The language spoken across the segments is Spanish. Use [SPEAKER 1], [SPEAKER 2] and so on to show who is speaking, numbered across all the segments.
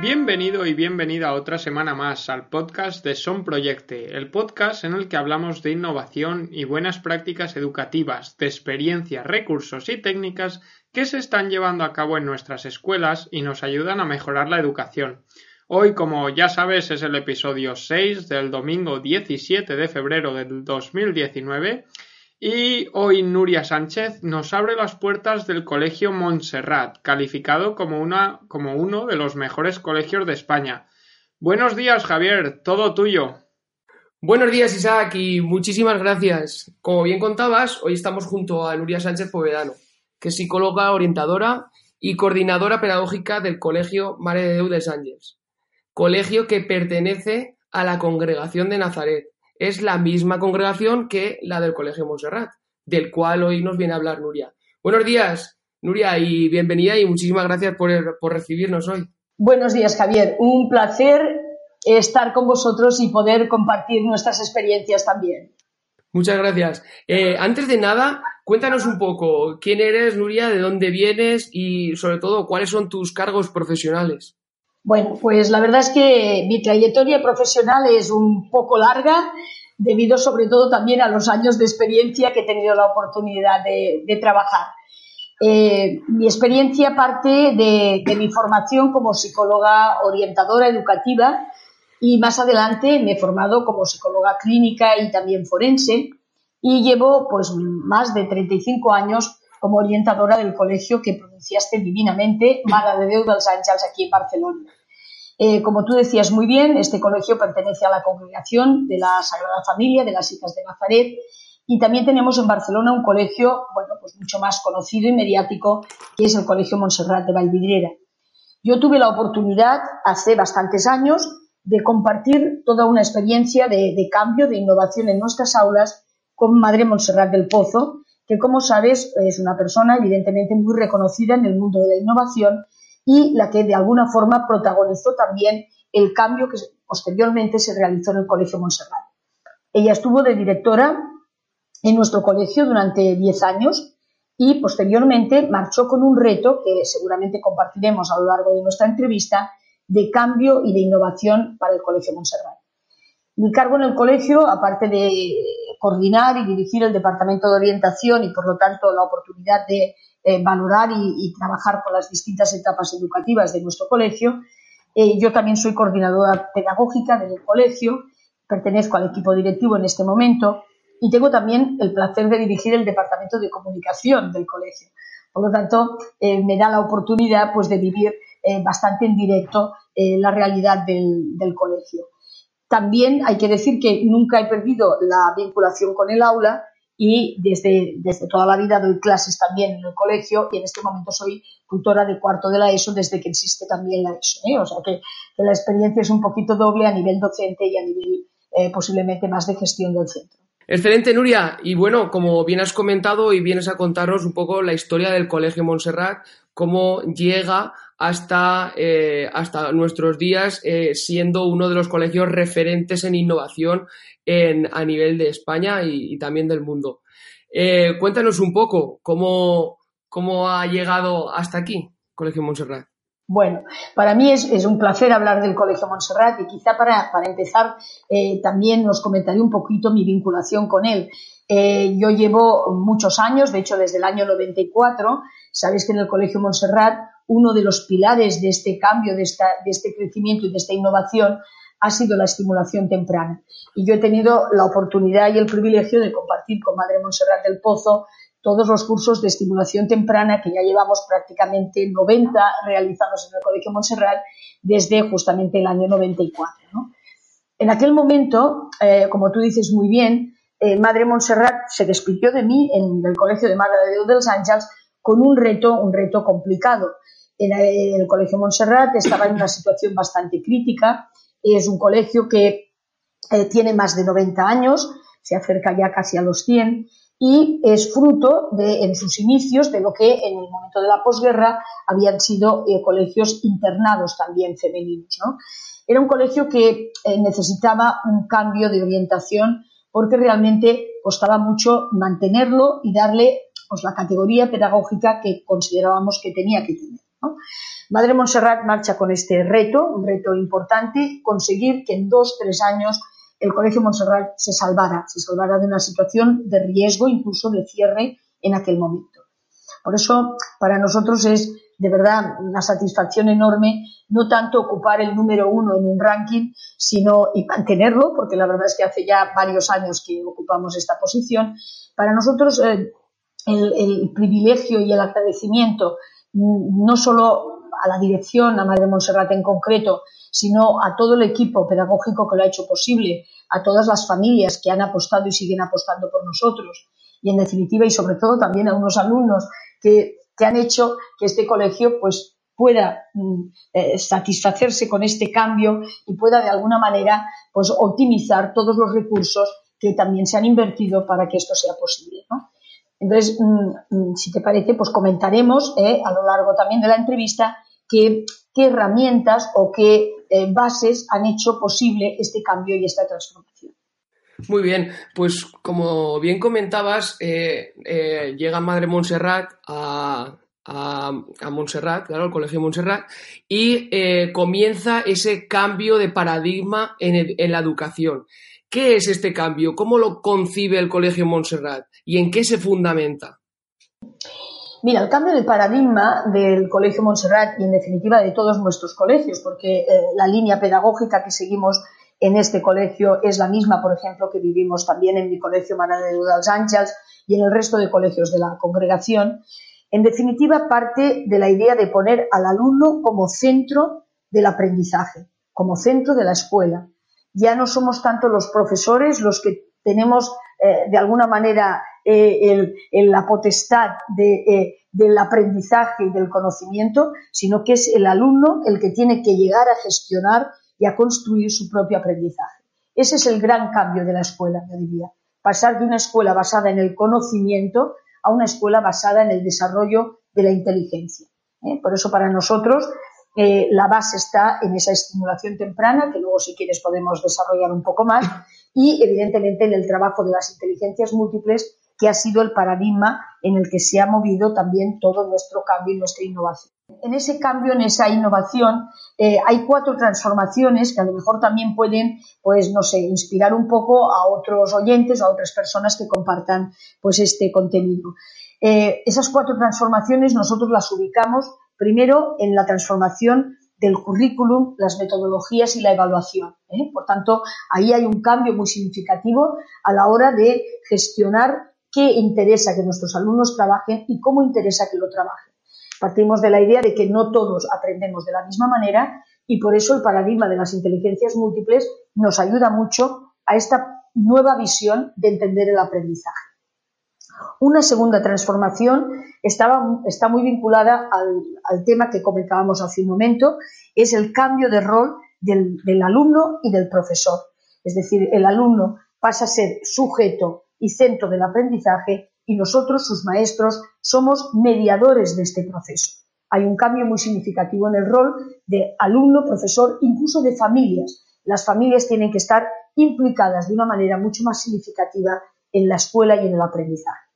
[SPEAKER 1] Bienvenido y bienvenida otra semana más al podcast de Son Proyecte, el podcast en el que hablamos de innovación y buenas prácticas educativas, de experiencias, recursos y técnicas que se están llevando a cabo en nuestras escuelas y nos ayudan a mejorar la educación. Hoy, como ya sabes, es el episodio 6 del domingo 17 de febrero del 2019 y hoy Nuria Sánchez nos abre las puertas del Colegio Montserrat, calificado como, una, como uno de los mejores colegios de España. Buenos días, Javier, todo tuyo.
[SPEAKER 2] Buenos días, Isaac, y muchísimas gracias. Como bien contabas, hoy estamos junto a Nuria Sánchez Povedano, que es psicóloga orientadora y coordinadora pedagógica del Colegio Mare de Déu de Sánchez, colegio que pertenece a la Congregación de Nazaret, es la misma congregación que la del Colegio Montserrat, del cual hoy nos viene a hablar Nuria. Buenos días, Nuria, y bienvenida y muchísimas gracias por, recibirnos hoy.
[SPEAKER 3] Buenos días, Javier. Un placer estar con vosotros y poder compartir nuestras experiencias también.
[SPEAKER 2] Muchas gracias. Eh, antes de nada, cuéntanos un poco quién eres, Nuria, de dónde vienes y sobre todo cuáles son tus cargos profesionales.
[SPEAKER 3] Bueno, pues la verdad es que mi trayectoria profesional es un poco larga, debido sobre todo también a los años de experiencia que he tenido la oportunidad de, trabajar. Eh, mi experiencia parte de, mi formación como psicóloga orientadora educativa y más adelante me he formado como psicóloga clínica y también forense y llevo pues más de 35 años como orientadora del colegio que pronunciaste divinamente, Mala de Déu dels Àngels, aquí en Barcelona. Eh, como tú decías muy bien, este colegio pertenece a la congregación de la Sagrada Familia de las Hijas de Nazaret y también tenemos en Barcelona un colegio, bueno, pues mucho más conocido y mediático, que es el Colegio Montserrat de Valvidriera. Yo tuve la oportunidad hace bastantes años de compartir toda una experiencia de, de cambio, de innovación en nuestras aulas con Madre Montserrat del Pozo, que como sabes es una persona evidentemente muy reconocida en el mundo de la innovación y la que de alguna forma protagonizó también el cambio que posteriormente se realizó en el Colegio Montserrat. Ella estuvo de directora en nuestro colegio durante 10 años y posteriormente marchó con un reto que seguramente compartiremos a lo largo de nuestra entrevista de cambio y de innovación para el Colegio Montserrat. Mi cargo en el colegio, aparte de coordinar y dirigir el departamento de orientación y, por lo tanto, la oportunidad de eh, valorar y, trabajar con las distintas etapas educativas de nuestro colegio. Eh, yo también soy coordinadora pedagógica del colegio, pertenezco al equipo directivo en este momento y tengo también el placer de dirigir el departamento de comunicación del colegio. Por lo tanto, eh, me da la oportunidad pues, de vivir bastante en directo la realidad del, del colegio. También hay que decir que nunca he perdido la vinculación con el aula y desde, desde toda la vida doy clases también en el colegio y en este momento soy tutora de cuarto de la ESO desde que existe también la ESO. ¿eh? O sea que, la experiencia es un poquito doble a nivel docente y a nivel eh, posiblemente más de gestión del centro.
[SPEAKER 2] Excelente, Nuria. Y bueno, como bien has comentado y vienes a contarnos un poco la historia del Colegio Montserrat, cómo llega hasta, eh, hasta nuestros días eh, siendo uno de los colegios referentes en innovación en, a nivel de España y, también del mundo. Eh, cuéntanos un poco cómo, cómo ha llegado hasta aquí Colegio Montserrat.
[SPEAKER 3] Bueno, para mí es, un placer hablar del Colegio Montserrat y quizá para, para empezar también os comentaré un poquito mi vinculación con él. yo llevo muchos años, de hecho desde el año 94, sabéis que en el Colegio Montserrat uno de los pilares de este cambio, de, este crecimiento y de esta innovación ha sido la estimulación temprana. Y yo he tenido la oportunidad y el privilegio de compartir con Madre Montserrat del Pozo todos los cursos de estimulación temprana que ya llevamos prácticamente 90 realizados en el Colegio Montserrat desde justamente el año 94. En aquel momento, eh, como tú dices muy bien, eh, Madre Montserrat se despidió de mí en el Colegio de Madre de Dios de los Ángeles con un reto, un reto complicado el Colegio Montserrat estaba en una situación bastante crítica. Es un colegio que eh, tiene más de 90 años, se acerca ya casi a los 100 y es fruto de, en sus inicios de lo que en el momento de la posguerra habían sido eh, colegios internados también femeninos. Era un colegio que eh, necesitaba un cambio de orientación porque realmente costaba mucho mantenerlo y darle pues, la categoría pedagógica que considerábamos que tenía que tener. Madre Montserrat marcha con este reto, un reto importante, conseguir que en dos, tres años el Colegio Montserrat se salvara, se salvara de una situación de riesgo, incluso de cierre en aquel momento. Por eso, para nosotros es de verdad una satisfacción enorme no tanto ocupar el número uno en un ranking, sino y mantenerlo, porque la verdad es que hace ya varios años que ocupamos esta posición. Para nosotros eh, el, privilegio y el agradecimiento no solo a la dirección, a Madre Montserrat en concreto, sino a todo el equipo pedagógico que lo ha hecho posible, a todas las familias que han apostado y siguen apostando por nosotros y en definitiva y sobre todo también a unos alumnos que, han hecho que este colegio pues pueda mm, eh, satisfacerse con este cambio y pueda de alguna manera pues optimizar todos los recursos que también se han invertido para que esto sea posible. Entonces, mm, mm, si te parece, pues comentaremos eh, a lo largo también de la entrevista qué, herramientas o qué eh, bases han hecho posible este cambio y esta transformación.
[SPEAKER 2] Muy bien, pues como bien comentabas, eh, llega Madre Montserrat a, Montserrat, claro, al Colegio Montserrat, y comienza ese cambio de paradigma en, la educación. ¿Qué es este cambio? ¿Cómo lo concibe el Colegio Montserrat? ¿Y en qué se fundamenta?
[SPEAKER 3] Mira, el cambio de paradigma del Colegio Montserrat y en definitiva de todos nuestros colegios, porque eh, la línea pedagógica que seguimos en este colegio es la misma, por ejemplo, que vivimos también en mi colegio Mare de dels Àngels y en el resto de colegios de la congregación. En definitiva, parte de la idea de poner al alumno como centro del aprendizaje, como centro de la escuela. Ya no somos tanto los profesores los que tenemos eh, de alguna manera eh, la potestad eh, del aprendizaje y del conocimiento, sino que es el alumno el que tiene que llegar a gestionar y a construir su propio aprendizaje. Ese es el gran cambio de la escuela, yo diría. Pasar de una escuela basada en el conocimiento a una escuela basada en el desarrollo de la inteligencia. Por eso para nosotros la base está en esa estimulación temprana, que luego si quieres podemos desarrollar un poco más, y evidentemente en el trabajo de las inteligencias múltiples, que ha sido el paradigma en el que se ha movido también todo nuestro cambio y nuestra innovación. En ese cambio, en esa innovación, eh, hay cuatro transformaciones que a lo mejor también pueden, pues, no sé, inspirar un poco a otros oyentes a otras personas que compartan, pues, este contenido. Eh, esas cuatro transformaciones nosotros las ubicamos primero en la transformación del currículum, las metodologías y la evaluación. ¿eh? Por tanto, ahí hay un cambio muy significativo a la hora de gestionar qué interesa que nuestros alumnos trabajen y cómo interesa que lo trabajen. Partimos de la idea de que no todos aprendemos de la misma manera y por eso el paradigma de las inteligencias múltiples nos ayuda mucho a esta nueva visión de entender el aprendizaje. Una segunda transformación está muy vinculada al, tema que comentábamos hace un momento, es el cambio de rol del, alumno y del profesor. Es decir, el alumno pasa a ser sujeto y centro del aprendizaje y nosotros, sus maestros, somos mediadores de este proceso. Hay un cambio muy significativo en el rol de alumno, profesor, incluso de familias. Las familias tienen que estar implicadas de una manera mucho más significativa en la escuela y en el aprendizaje.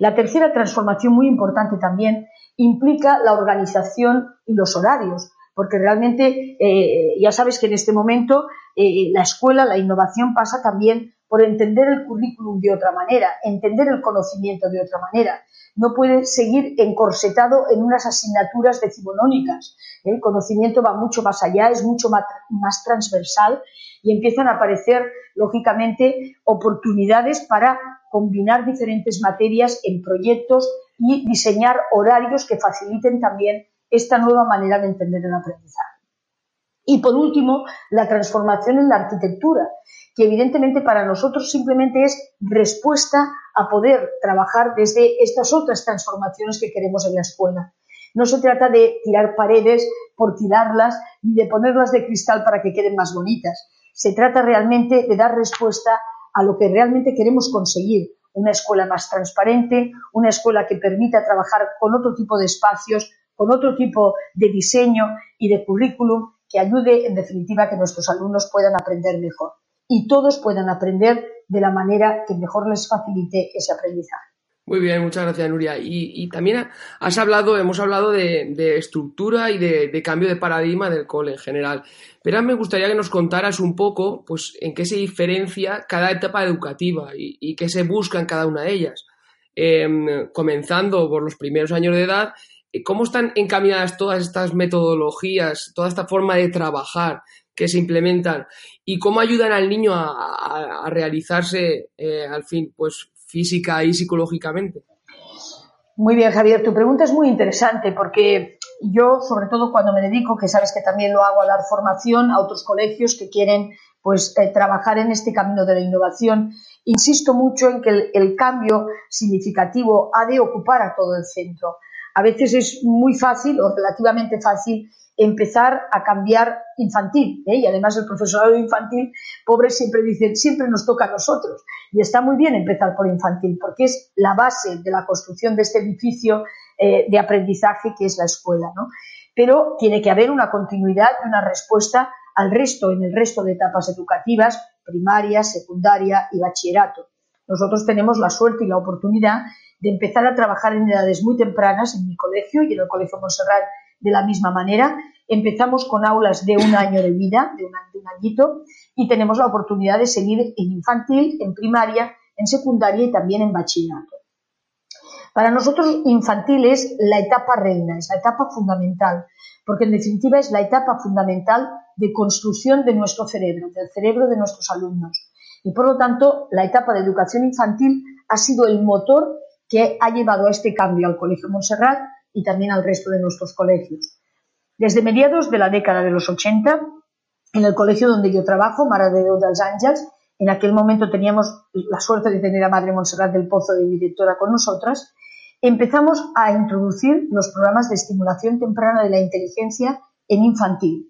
[SPEAKER 3] La tercera transformación, muy importante también, implica la organización y los horarios, porque realmente eh, ya sabes que en este momento eh, la escuela, la innovación pasa también por entender el currículum de otra manera, entender el conocimiento de otra manera. No puede seguir encorsetado en unas asignaturas decimonónicas. El conocimiento va mucho más allá, es mucho más transversal y empiezan a aparecer, lógicamente, oportunidades para combinar diferentes materias en proyectos y diseñar horarios que faciliten también esta nueva manera de entender el aprendizaje. Y por último, la transformación en la arquitectura, que evidentemente para nosotros simplemente es respuesta a poder trabajar desde estas otras transformaciones que queremos en la escuela. No se trata de tirar paredes por tirarlas ni de ponerlas de cristal para que queden más bonitas, Se trata realmente de dar respuesta a lo que realmente queremos conseguir, una escuela más transparente, una escuela que permita trabajar con otro tipo de espacios, con otro tipo de diseño y de currículum que ayude, en definitiva, a que nuestros alumnos puedan aprender mejor y todos puedan aprender de la manera que mejor les facilite ese aprendizaje.
[SPEAKER 2] Muy bien, muchas gracias, Nuria. Y, también has hablado, hemos hablado de, estructura y de, cambio de paradigma del cole en general. Pero me gustaría que nos contaras un poco, pues, en qué se diferencia cada etapa educativa y, qué se busca en cada una de ellas. Em, comenzando por los primeros años de edad, ¿cómo están encaminadas todas estas metodologías, toda esta forma de trabajar que se implementan y cómo ayudan al niño a, realizarse, eh, al fin, pues física y psicológicamente.
[SPEAKER 3] Muy bien, Javier, tu pregunta es muy interesante porque yo, sobre todo cuando me dedico, que sabes que también lo hago a dar formación a otros colegios que quieren pues eh, trabajar en este camino de la innovación, insisto mucho en que el, el cambio significativo ha de ocupar a todo el centro. A veces es muy fácil o relativamente fácil empezar a cambiar infantil. ¿eh? Y además el profesorado infantil, pobre, siempre dice, siempre nos toca a nosotros. Y está muy bien empezar por infantil, porque es la base de la construcción de este edificio eh, de aprendizaje que es la escuela. ¿no? Pero tiene que haber una continuidad y una respuesta al resto, en el resto de etapas educativas, primaria, secundaria y bachillerato. Nosotros tenemos la suerte y la oportunidad de empezar a trabajar en edades muy tempranas en mi colegio y en el Colegio Montserrat de la misma manera. Empezamos con aulas de un año de vida, de un, añito, y tenemos la oportunidad de seguir en infantil, en primaria, en secundaria y también en bachillerato. Para nosotros infantil es la etapa reina, es la etapa fundamental, porque en definitiva es la etapa fundamental de construcción de nuestro cerebro, del cerebro de nuestros alumnos. Y por lo tanto, la etapa de educación infantil ha sido el motor que ha llevado a este cambio al Colegio Montserrat y también al resto de nuestros colegios. Desde mediados de la década de los 80, en el colegio donde yo trabajo, Mara de dels Àngels, en aquel momento teníamos la suerte de tener a Madre Montserrat del Pozo de directora con nosotras, empezamos a introducir los programas de estimulación temprana de la inteligencia en infantil.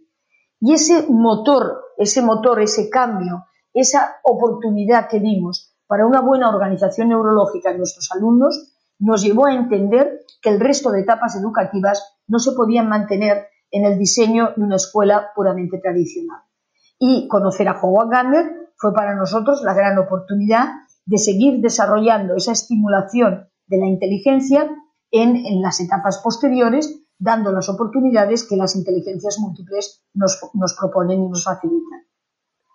[SPEAKER 3] Y ese motor, ese motor, ese cambio, esa oportunidad que dimos para una buena organización neurológica en nuestros alumnos nos llevó a entender que el resto de etapas educativas no se podían mantener en el diseño de una escuela puramente tradicional. Y conocer a Howard Gardner fue para nosotros la gran oportunidad de seguir desarrollando esa estimulación de la inteligencia en, las etapas posteriores, dando las oportunidades que las inteligencias múltiples nos proponen y nos facilitan.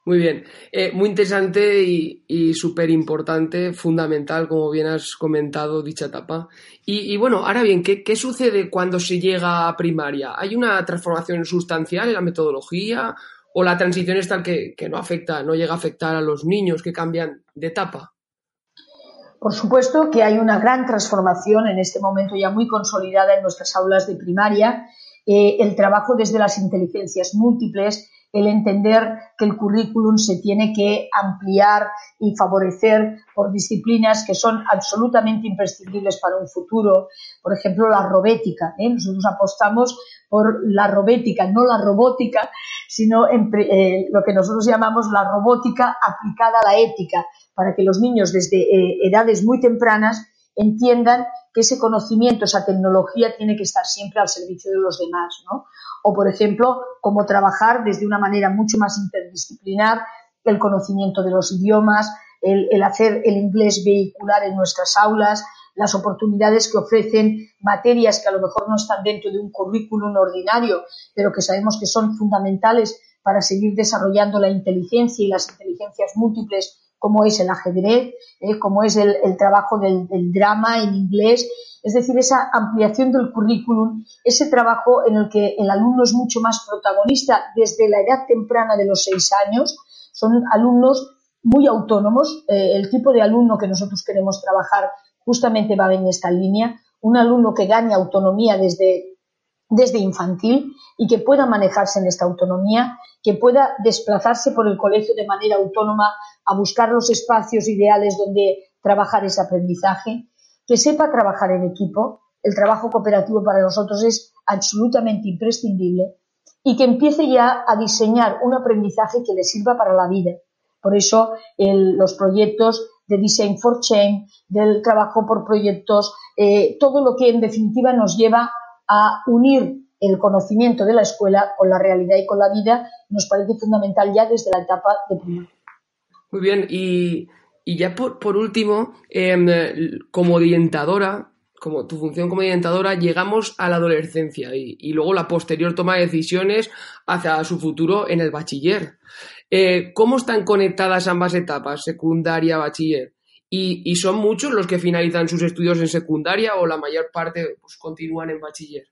[SPEAKER 2] Muy bien, eh, muy interesante y, súper importante, fundamental, como bien has comentado, dicha etapa. Y, bueno, ahora bien, ¿qué, sucede cuando se llega a primaria? ¿Hay una transformación sustancial en la metodología o la transición es tal que, que no afecta, no llega a afectar a los niños que cambian de etapa?
[SPEAKER 3] Por supuesto que hay una gran transformación en este momento ya muy consolidada en nuestras aulas de primaria. Eh, el trabajo desde las inteligencias múltiples, el entender que el currículum se tiene que ampliar y favorecer por disciplinas que son absolutamente imprescindibles para un futuro. Por ejemplo, la robética. ¿eh? Nosotros apostamos por la robética, no la robótica, sino eh, lo que nosotros llamamos la robótica aplicada a la ética, para que los niños desde eh, edades muy tempranas entiendan que ese conocimiento, esa tecnología tiene que estar siempre al servicio de los demás, ¿no? O, por ejemplo, cómo trabajar desde una manera mucho más interdisciplinar el conocimiento de los idiomas, el, hacer el inglés vehicular en nuestras aulas, las oportunidades que ofrecen materias que a lo mejor no están dentro de un currículum ordinario, pero que sabemos que son fundamentales para seguir desarrollando la inteligencia y las inteligencias múltiples como es el ajedrez, eh, como es el, trabajo del, drama en inglés, es decir, esa ampliación del currículum, ese trabajo en el que el alumno es mucho más protagonista desde la edad temprana de los seis años, son alumnos muy autónomos, eh, el tipo de alumno que nosotros queremos trabajar justamente va en esta línea, un alumno que gane autonomía desde desde infantil y que pueda manejarse en esta autonomía, que pueda desplazarse por el colegio de manera autónoma a buscar los espacios ideales donde trabajar ese aprendizaje, que sepa trabajar en equipo. El trabajo cooperativo para nosotros es absolutamente imprescindible y que empiece ya a diseñar un aprendizaje que le sirva para la vida. Por eso los proyectos de Design for Change, del trabajo por proyectos, eh, todo lo que en definitiva nos lleva a unir el conocimiento de la escuela con la realidad y con la vida nos parece fundamental ya desde la etapa de primaria.
[SPEAKER 2] Muy bien, y, ya por, último, em, como orientadora, como tu función como orientadora, llegamos a la adolescencia y, luego la posterior toma de decisiones hacia su futuro en el bachiller. Eh, ¿Cómo están conectadas ambas etapas, secundaria, bachiller? ¿Y, son muchos los que finalizan sus estudios en secundaria o la mayor parte pues, continúan en bachiller?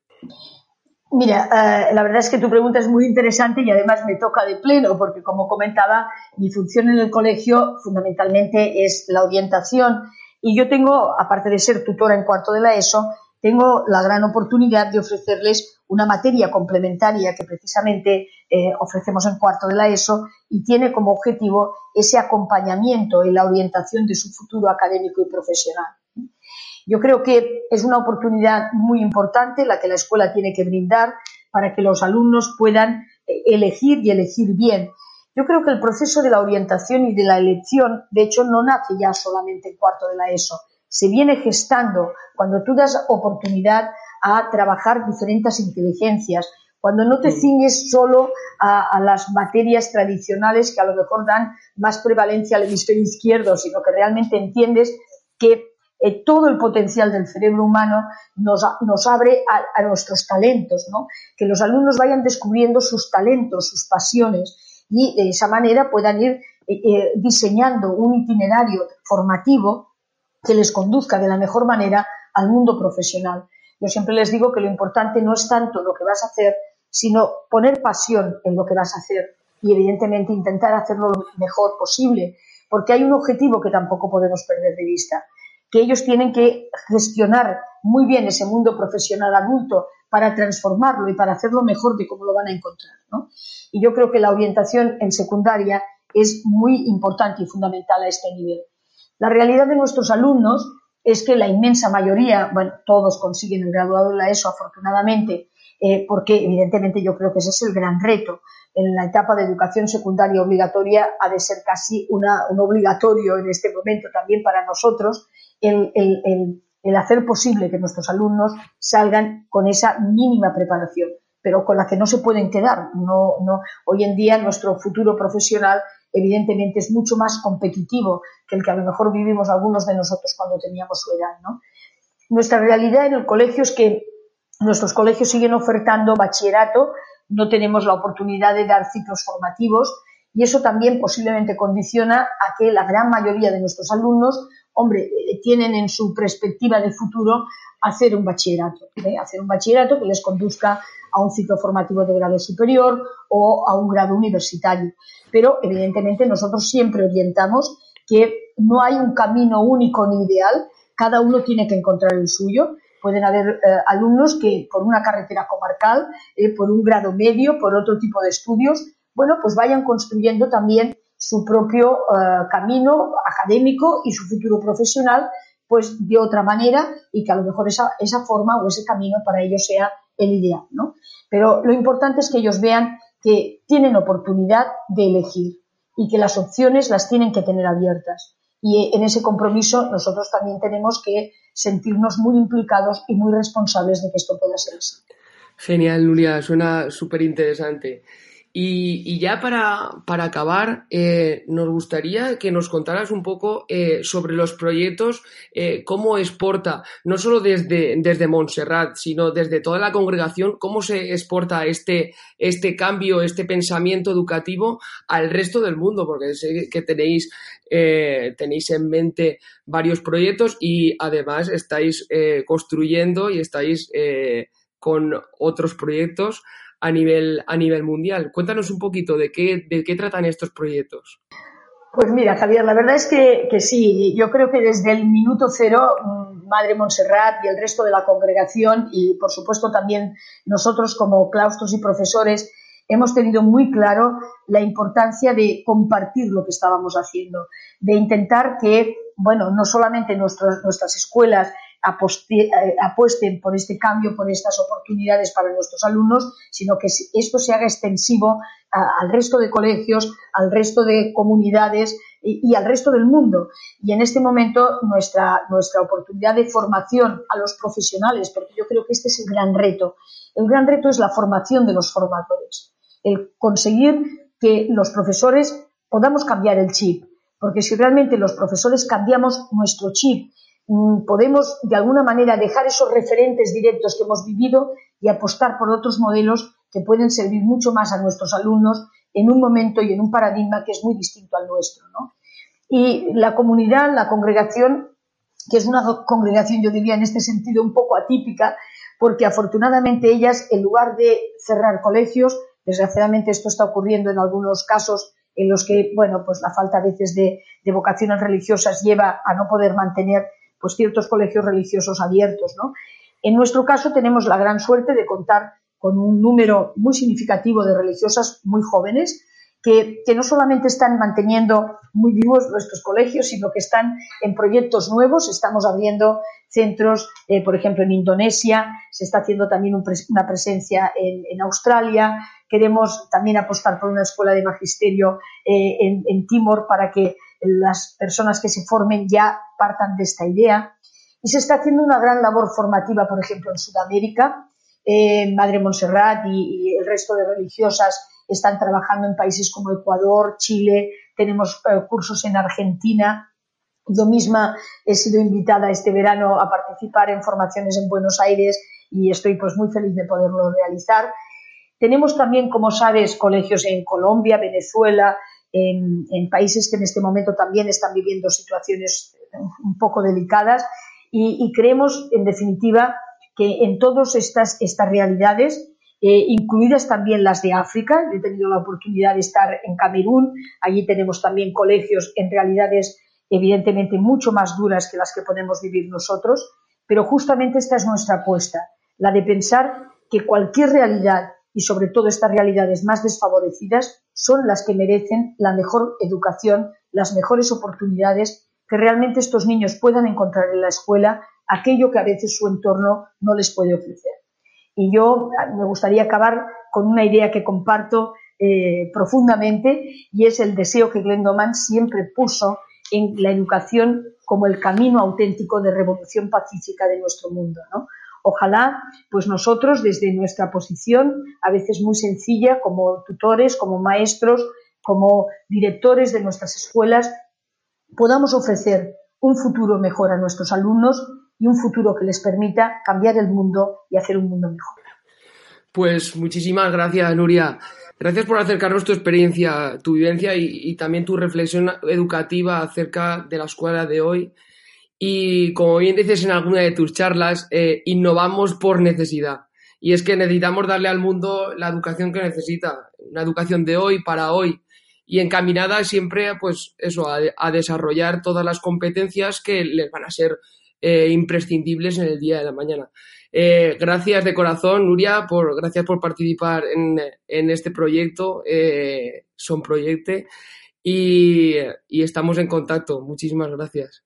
[SPEAKER 3] Mira, eh, la verdad es que tu pregunta es muy interesante y además me toca de pleno porque, como comentaba, mi función en el colegio fundamentalmente es la orientación y yo tengo, aparte de ser tutora en cuarto de la ESO, tengo la gran oportunidad de ofrecerles una materia complementaria que precisamente eh, ofrecemos en cuarto de la ESO y tiene como objetivo ese acompañamiento y la orientación de su futuro académico y profesional. Yo creo que es una oportunidad muy importante la que la escuela tiene que brindar para que los alumnos puedan eh, elegir y elegir bien. Yo creo que el proceso de la orientación y de la elección, de hecho, no nace ya solamente en cuarto de la ESO. Se viene gestando cuando tú das oportunidad a trabajar diferentes inteligencias, cuando no te ciñes solo a, a, las materias tradicionales que a lo mejor dan más prevalencia al hemisferio izquierdo, sino que realmente entiendes que eh, todo el potencial del cerebro humano nos, abre a, nuestros talentos, ¿no? que los alumnos vayan descubriendo sus talentos, sus pasiones y de esa manera puedan ir eh, eh, diseñando un itinerario formativo que les conduzca de la mejor manera al mundo profesional. Yo siempre les digo que lo importante no es tanto lo que vas a hacer, sino poner pasión en lo que vas a hacer y evidentemente intentar hacerlo lo mejor posible, porque hay un objetivo que tampoco podemos perder de vista que ellos tienen que gestionar muy bien ese mundo profesional adulto para transformarlo y para hacerlo mejor de cómo lo van a encontrar. Y yo creo que la orientación en secundaria es muy importante y fundamental a este nivel. La realidad de nuestros alumnos es que la inmensa mayoría, bueno, todos consiguen el graduado en la ESO, afortunadamente, eh, porque evidentemente yo creo que ese es el gran reto. En la etapa de educación secundaria obligatoria ha de ser casi un obligatorio en este momento también para nosotros el, hacer posible que nuestros alumnos salgan con esa mínima preparación, pero con la que no se pueden quedar. No, no, hoy en día nuestro futuro profesional evidentemente es mucho más competitivo que el que a lo mejor vivimos algunos de nosotros cuando teníamos su edad. Nuestra realidad en el colegio es que nuestros colegios siguen ofertando bachillerato, no tenemos la oportunidad de dar ciclos formativos y eso también posiblemente condiciona a que la gran mayoría de nuestros alumnos hombre, eh, tienen en su perspectiva de futuro hacer un bachillerato, ¿eh? hacer un bachillerato que les conduzca a un ciclo formativo de grado superior o a un grado universitario. Pero, evidentemente, nosotros siempre orientamos que no hay un camino único ni ideal, cada uno tiene que encontrar el suyo. Pueden haber eh, alumnos que por una carretera comarcal, por un grado medio, por otro tipo de estudios, bueno, pues vayan construyendo también su propio eh, camino académico y su futuro profesional, pues de otra manera y que a lo mejor esa, esa forma o ese camino para ellos sea el ideal, ¿no? Pero lo importante es que ellos vean que tienen oportunidad de elegir y que las opciones las tienen que tener abiertas. Y en ese compromiso nosotros también tenemos que sentirnos muy implicados y muy responsables de que esto pueda ser así.
[SPEAKER 2] Genial, Nuria, suena súper interesante. Y, ya para, para acabar, eh, nos gustaría que nos contaras un poco eh, sobre los proyectos, eh, cómo exporta, no solo desde, desde Montserrat, sino desde toda la congregación, cómo se exporta este, este cambio, este pensamiento educativo al resto del mundo, porque sé que tenéis, tenéis en mente varios proyectos y además estáis construyendo y estáis con otros proyectos a nivel, a nivel mundial. Cuéntanos un poquito de qué, de qué tratan estos proyectos.
[SPEAKER 3] Pues mira, Javier, la verdad es que, que, sí, yo creo que desde el minuto cero, mm, Madre Montserrat y el resto de la congregación y, por supuesto, también nosotros como claustros y profesores, hemos tenido muy claro la importancia de compartir lo que estábamos haciendo, de intentar que, bueno, no solamente nuestras escuelas eh, apuesten por este cambio, por estas oportunidades para nuestros alumnos, sino que esto se haga extensivo al resto de colegios, al resto de comunidades y, al resto del mundo. Y en este momento nuestra, nuestra oportunidad de formación a los profesionales, porque yo creo que este es el gran reto. El gran reto es la formación de los formadores, el conseguir que los profesores podamos cambiar el chip, porque si realmente los profesores cambiamos nuestro chip, podemos de alguna manera dejar esos referentes directos que hemos vivido y apostar por otros modelos que pueden servir mucho más a nuestros alumnos en un momento y en un paradigma que es muy distinto al nuestro. Y la comunidad, la congregación, que es una congregación, yo diría, en este sentido un poco atípica, porque afortunadamente ellas, en lugar de cerrar colegios, desgraciadamente esto está ocurriendo en algunos casos en los que, bueno, pues la falta a veces de, vocaciones religiosas lleva a no poder mantener pues ciertos colegios religiosos abiertos, En nuestro caso tenemos la gran suerte de contar con un número muy significativo de religiosas muy jóvenes que, no solamente están manteniendo muy vivos nuestros colegios, sino que están en proyectos nuevos. Estamos abriendo centros, eh, por ejemplo, en Indonesia, se está haciendo también una presencia en, Australia. Queremos también apostar por una escuela de magisterio eh, en, Timor para que las personas que se formen ya partan de esta idea. Y se está haciendo una gran labor formativa, por ejemplo, en Sudamérica. Madre Montserrat y, el resto de religiosas están trabajando en países como Ecuador, Chile, tenemos eh, cursos en Argentina. Yo misma he sido invitada este verano a participar en formaciones en Buenos Aires y estoy pues muy feliz de poderlo realizar. Tenemos también, como sabes, colegios en Colombia, Venezuela, en, países que en este momento también están viviendo situaciones eh, un poco delicadas y, creemos, en definitiva, que en todas estas, estas realidades eh, incluidas también las de África. he tenido la oportunidad de estar en Camerún. Allí tenemos también colegios en realidades evidentemente mucho más duras que las que podemos vivir nosotros, pero justamente esta es nuestra apuesta, la de pensar que cualquier realidad y sobre todo estas realidades más desfavorecidas son las que merecen la mejor educación, las mejores oportunidades, que realmente estos niños puedan encontrar en la escuela aquello que a veces su entorno no les puede ofrecer. Y yo me gustaría acabar con una idea que comparto eh, profundamente y es el deseo que Glendoman siempre puso en la educación como el camino auténtico de revolución pacífica de nuestro mundo. Ojalá, pues nosotros desde nuestra posición, a veces muy sencilla, como tutores, como maestros, como directores de nuestras escuelas, podamos ofrecer un futuro mejor a nuestros alumnos y un futuro que les permita cambiar el mundo y hacer un mundo mejor.
[SPEAKER 2] Pues muchísimas gracias, Nuria. Gracias por acercarnos tu experiencia, tu vivencia y, también tu reflexión educativa acerca de la escuela de hoy. Y como bien dices en alguna de tus charlas, eh, innovamos por necesidad. Y es que necesitamos darle al mundo la educación que necesita, una educación de hoy para hoy y encaminada siempre pues eso a desarrollar todas las competencias que les van a ser eh, imprescindibles en el día de la mañana. Eh, gracias de corazón, Nuria, por, gracias por participar en, este proyecto, Son Proyecte, y, estamos en contacto. Muchísimas gracias.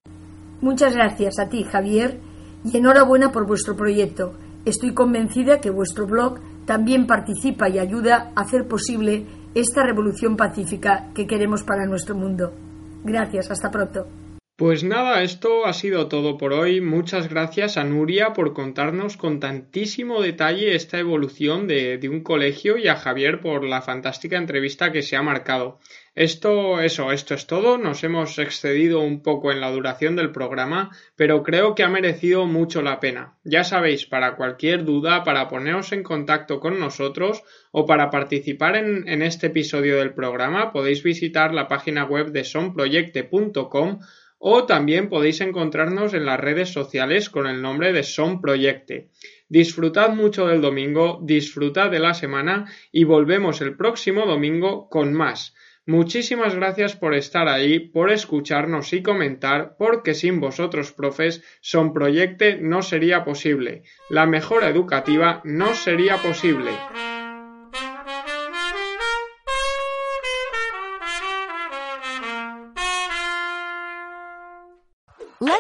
[SPEAKER 4] Muchas gracias a ti, Javier, y enhorabuena por vuestro proyecto. Estoy convencida que vuestro blog también participa y ayuda a hacer posible esta revolución pacífica que queremos para nuestro mundo. Gracias, hasta pronto.
[SPEAKER 1] Pues nada, esto ha sido todo por hoy. Muchas gracias a Nuria por contarnos con tantísimo detalle esta evolución de, un colegio y a Javier por la fantástica entrevista que se ha marcado. Esto, eso, esto es todo. Nos hemos excedido un poco en la duración del programa, pero creo que ha merecido mucho la pena. Ya sabéis, para cualquier duda, para poneros en contacto con nosotros o para participar en, en este episodio del programa, podéis visitar la página web de sonproyecte.com o también podéis encontrarnos en las redes sociales con el nombre de Son Proyecte. Disfrutad mucho del domingo, disfrutad de la semana y volvemos el próximo domingo con más. Muchísimas gracias por estar ahí, por escucharnos y comentar, porque sin vosotros, profes, Son Proyecte no sería posible. La mejora educativa no sería posible.